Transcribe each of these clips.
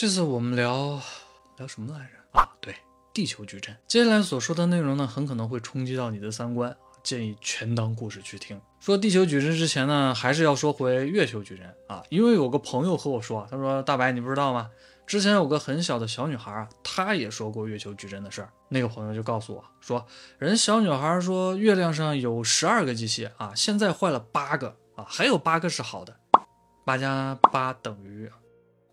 这次我们聊聊什么来着？啊，对，地球矩阵。接下来所说的内容呢，很可能会冲击到你的三观，建议全当故事去听。说地球矩阵之前呢，还是要说回月球矩阵啊，因为有个朋友和我说，他说大白你不知道吗？之前有个很小的小女孩啊，她也说过月球矩阵的事儿。那个朋友就告诉我说，人小女孩说月亮上有十二个机器啊，现在坏了八个啊，还有八个是好的，八加八等于。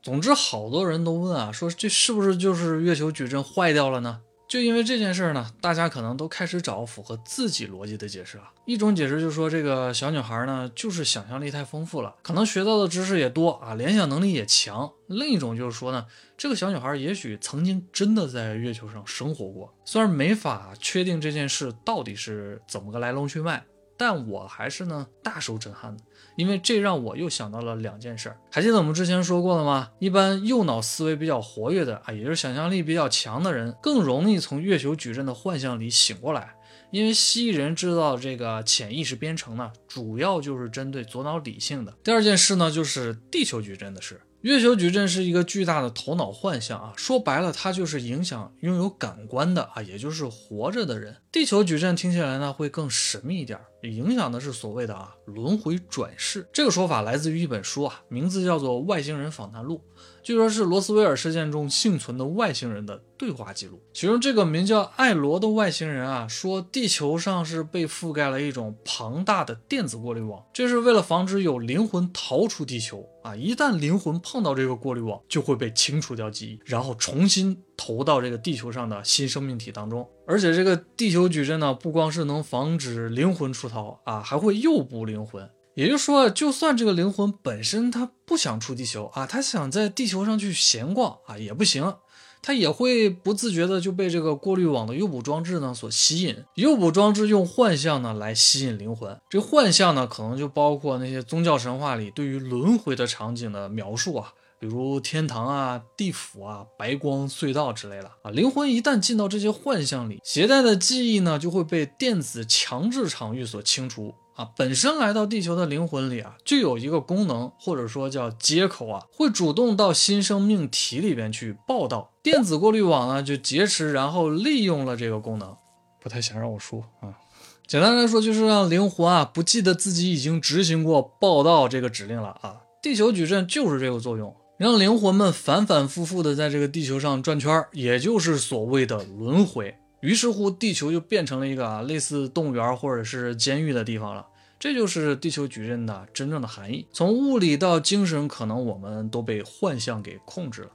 总之，好多人都问啊，说这是不是就是月球矩阵坏掉了呢？就因为这件事呢，大家可能都开始找符合自己逻辑的解释了。一种解释就是说，这个小女孩呢，就是想象力太丰富了，可能学到的知识也多啊，联想能力也强。另一种就是说呢，这个小女孩也许曾经真的在月球上生活过，虽然没法确定这件事到底是怎么个来龙去脉。但我还是呢大受震撼的，因为这让我又想到了两件事儿。还记得我们之前说过了吗？一般右脑思维比较活跃的啊，也就是想象力比较强的人，更容易从月球矩阵的幻象里醒过来。因为蜥蜴人制造这个潜意识编程呢，主要就是针对左脑理性的。第二件事呢，就是地球矩阵的事。月球矩阵是一个巨大的头脑幻象啊，说白了，它就是影响拥有感官的啊，也就是活着的人。地球矩阵听起来呢会更神秘一点，影响的是所谓的啊轮回转世。这个说法来自于一本书啊，名字叫做《外星人访谈录》。据说，是罗斯威尔事件中幸存的外星人的对话记录。其中，这个名叫艾罗的外星人啊，说地球上是被覆盖了一种庞大的电子过滤网，这是为了防止有灵魂逃出地球啊。一旦灵魂碰到这个过滤网，就会被清除掉记忆，然后重新投到这个地球上的新生命体当中。而且，这个地球矩阵呢，不光是能防止灵魂出逃啊，还会诱捕灵魂。也就是说，就算这个灵魂本身他不想出地球啊，他想在地球上去闲逛啊，也不行，他也会不自觉的就被这个过滤网的诱捕装置呢所吸引。诱捕装置用幻象呢来吸引灵魂，这幻象呢可能就包括那些宗教神话里对于轮回的场景的描述啊，比如天堂啊、地府啊、白光隧道之类的啊。灵魂一旦进到这些幻象里，携带的记忆呢就会被电子强制场域所清除。啊，本身来到地球的灵魂里啊，就有一个功能，或者说叫接口啊，会主动到新生命体里边去报道。电子过滤网呢就劫持，然后利用了这个功能。不太想让我说啊，简单来说就是让灵魂啊不记得自己已经执行过报道这个指令了啊。地球矩阵就是这个作用，让灵魂们反反复复的在这个地球上转圈，也就是所谓的轮回。于是乎，地球就变成了一个啊类似动物园或者是监狱的地方了。这就是地球矩阵的真正的含义。从物理到精神，可能我们都被幻象给控制了。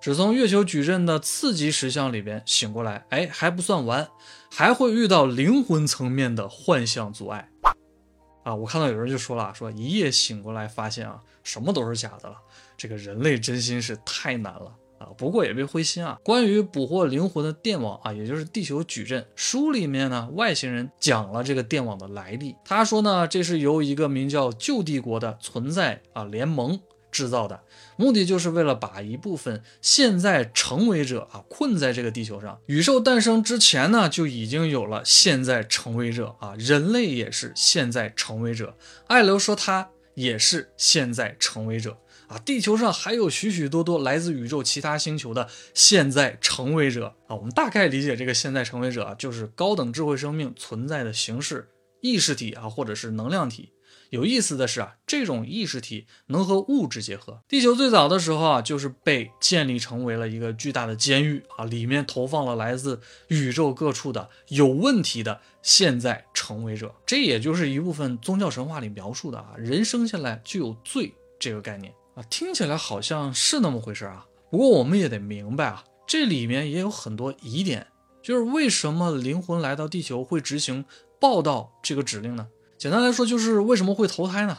只从月球矩阵的次级实相里边醒过来，哎，还不算完，还会遇到灵魂层面的幻象阻碍。啊，我看到有人就说了，说一夜醒过来发现啊，什么都是假的了。这个人类真心是太难了。啊，不过也别灰心啊。关于捕获灵魂的电网啊，也就是地球矩阵，书里面呢，外星人讲了这个电网的来历。他说呢，这是由一个名叫旧帝国的存在啊联盟制造的，目的就是为了把一部分现在成为者啊困在这个地球上。宇宙诞生之前呢，就已经有了现在成为者啊，人类也是现在成为者。艾流说他也是现在成为者。啊，地球上还有许许多多来自宇宙其他星球的现在成为者啊！我们大概理解这个现在成为者啊，就是高等智慧生命存在的形式，意识体啊，或者是能量体。有意思的是啊，这种意识体能和物质结合。地球最早的时候啊，就是被建立成为了一个巨大的监狱啊，里面投放了来自宇宙各处的有问题的现在成为者。这也就是一部分宗教神话里描述的啊，人生下来就有罪这个概念。听起来好像是那么回事啊，不过我们也得明白啊，这里面也有很多疑点，就是为什么灵魂来到地球会执行报道这个指令呢？简单来说，就是为什么会投胎呢？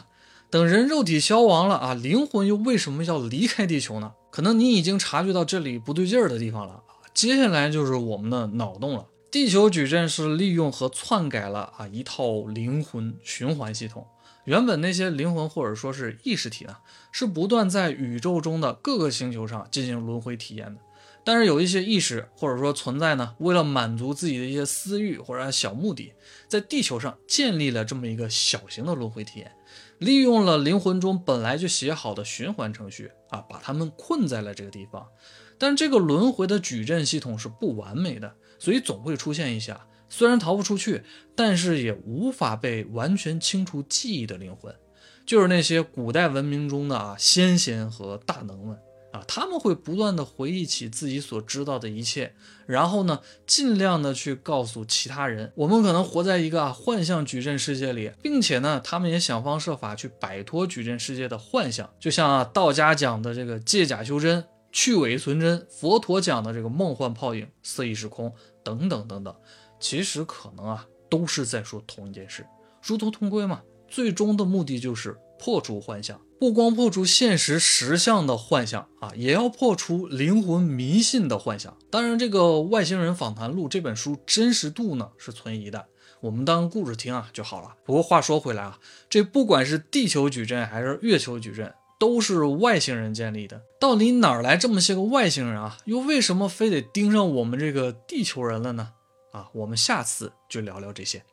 等人肉体消亡了啊，灵魂又为什么要离开地球呢？可能你已经察觉到这里不对劲儿的地方了接下来就是我们的脑洞了。地球矩阵是利用和篡改了啊一套灵魂循环系统。原本那些灵魂或者说是意识体呢，是不断在宇宙中的各个星球上进行轮回体验的。但是有一些意识或者说存在呢，为了满足自己的一些私欲或者小目的，在地球上建立了这么一个小型的轮回体验，利用了灵魂中本来就写好的循环程序啊，把他们困在了这个地方。但这个轮回的矩阵系统是不完美的，所以总会出现一些虽然逃不出去，但是也无法被完全清除记忆的灵魂，就是那些古代文明中的啊先贤和大能们。啊，他们会不断的回忆起自己所知道的一切，然后呢，尽量的去告诉其他人。我们可能活在一个啊幻象矩阵世界里，并且呢，他们也想方设法去摆脱矩阵世界的幻象。就像啊道家讲的这个借假修真、去伪存真，佛陀讲的这个梦幻泡影、色意时空等等等等，其实可能啊都是在说同一件事，殊途同归嘛。最终的目的就是破除幻象。不光破除现实实相的幻想啊，也要破除灵魂迷信的幻想。当然，这个《外星人访谈录》这本书真实度呢是存疑的，我们当故事听啊就好了。不过话说回来啊，这不管是地球矩阵还是月球矩阵，都是外星人建立的。到底哪儿来这么些个外星人啊？又为什么非得盯上我们这个地球人了呢？啊，我们下次就聊聊这些。